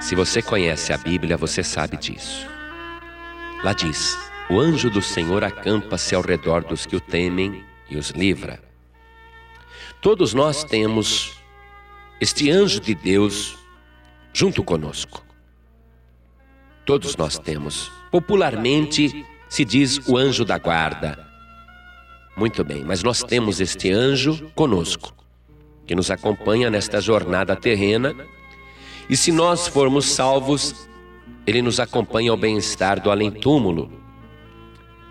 Se você conhece a Bíblia, você sabe disso. Lá diz: O anjo do Senhor acampa-se ao redor dos que o temem e os livra. Todos nós temos este anjo de Deus junto conosco. Todos nós temos. Popularmente se diz o anjo da guarda. Muito bem, mas nós temos este anjo conosco, que nos acompanha nesta jornada terrena e se nós formos salvos, ele nos acompanha ao bem-estar do além-túmulo.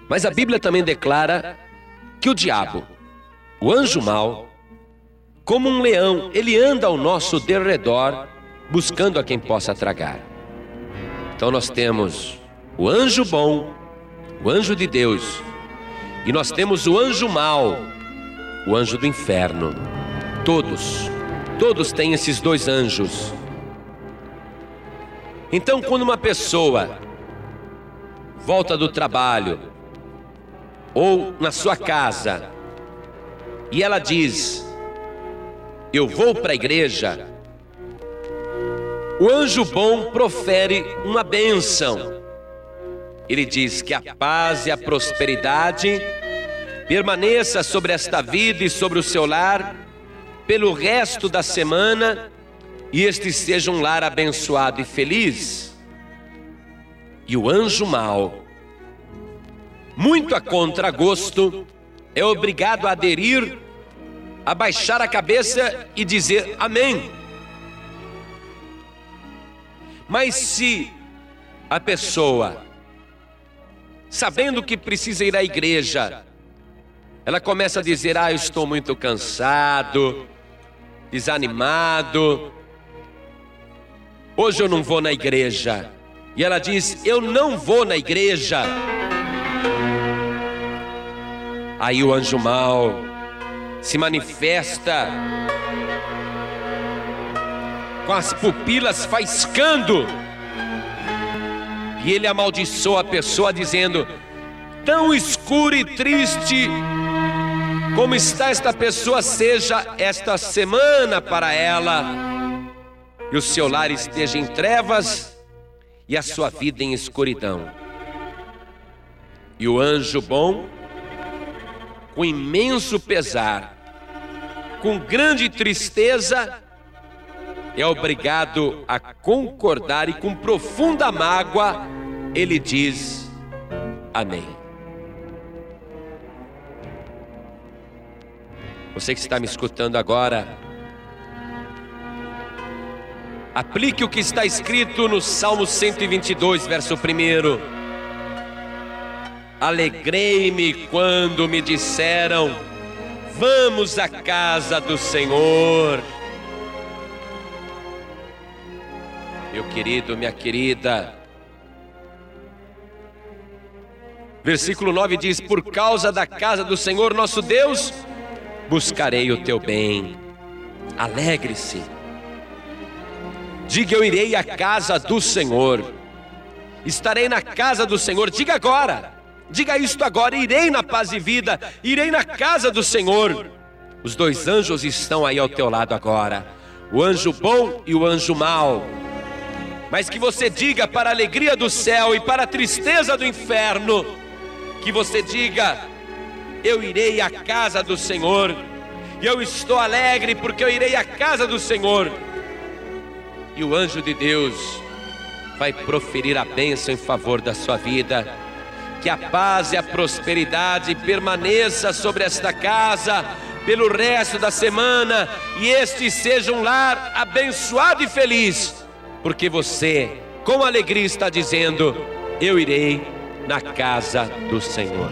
Mas a Bíblia também declara que o diabo, o anjo mau, como um leão, ele anda ao nosso derredor, buscando a quem possa tragar. Então nós temos o anjo bom, o anjo de Deus, e nós temos o anjo mau, o anjo do inferno. Todos, todos têm esses dois anjos. Então, quando uma pessoa volta do trabalho ou na sua casa e ela diz: Eu vou para a igreja, o anjo bom profere uma bênção. Ele diz que a paz e a prosperidade permaneça sobre esta vida e sobre o seu lar pelo resto da semana e este seja um lar abençoado e feliz. E o anjo mau, muito a contragosto, é obrigado a aderir, a baixar a cabeça e dizer amém. Mas se a pessoa, sabendo que precisa ir à igreja, ela começa a dizer: Ah, eu estou muito cansado, desanimado, Hoje eu não vou na igreja. E ela diz: Eu não vou na igreja. Aí o anjo mau se manifesta com as pupilas faiscando. E ele amaldiçoa a pessoa, dizendo: Tão escuro e triste como está esta pessoa, seja esta semana para ela e o seu lar esteja em trevas e a sua vida em escuridão. E o anjo bom, com imenso pesar, com grande tristeza, é obrigado a concordar e com profunda mágoa, ele diz: Amém. Você que está me escutando agora, Aplique o que está escrito no Salmo 122, verso 1. Alegrei-me quando me disseram: Vamos à casa do Senhor. Meu querido, minha querida. Versículo 9 diz: Por causa da casa do Senhor nosso Deus, buscarei o teu bem. Alegre-se Diga: Eu irei à casa do Senhor. Estarei na casa do Senhor. Diga agora. Diga isto agora: Irei na paz e vida. Irei na casa do Senhor. Os dois anjos estão aí ao teu lado agora. O anjo bom e o anjo mau. Mas que você diga para a alegria do céu e para a tristeza do inferno, que você diga: Eu irei à casa do Senhor, e eu estou alegre porque eu irei à casa do Senhor e o anjo de Deus vai proferir a bênção em favor da sua vida. Que a paz e a prosperidade permaneça sobre esta casa pelo resto da semana e este seja um lar abençoado e feliz, porque você, com alegria, está dizendo: Eu irei na casa do Senhor.